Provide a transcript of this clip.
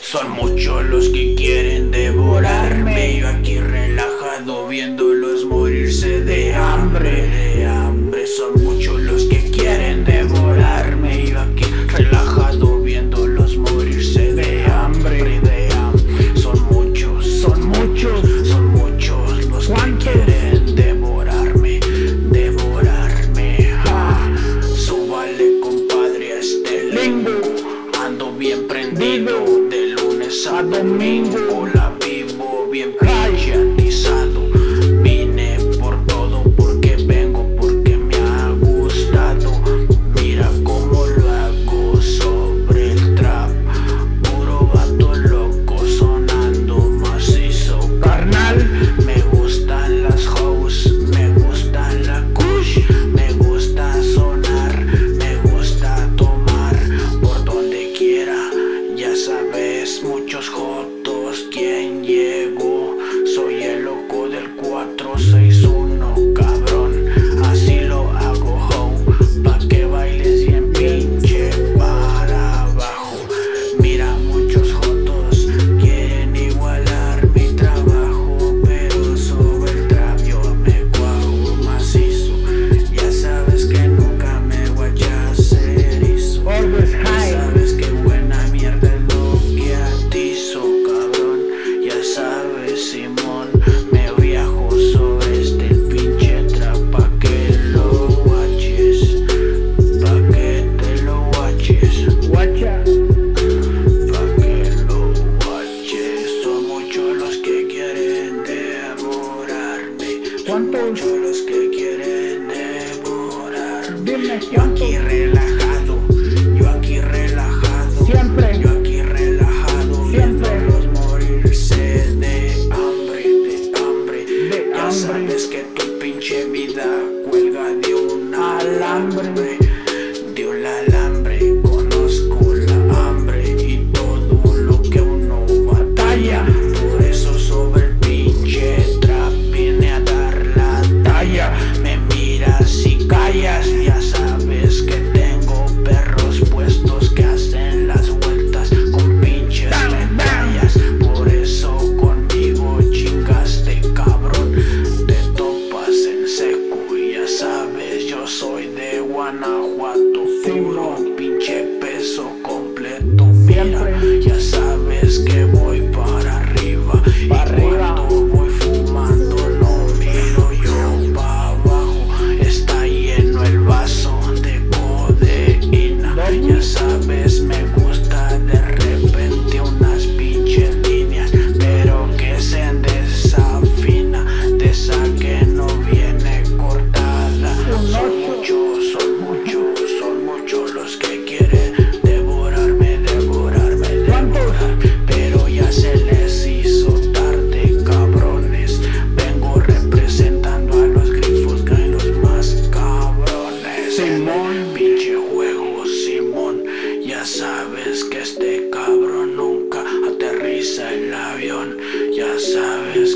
Son muchos los que quieren devorarme. Yo aquí relajado viéndolos morirse de hambre. De hambre, son muchos domingo. Son los que quieren devorar. Dime yo aquí relajado, yo aquí relajado. Siempre. Yo aquí relajado. Siempre. Viéndolos morirse de hambre, de hambre. De ya sabes que tu pinche vida cuelga de un alambre. Yes. Ya sabes que este cabrón nunca aterriza el avión. Ya sabes.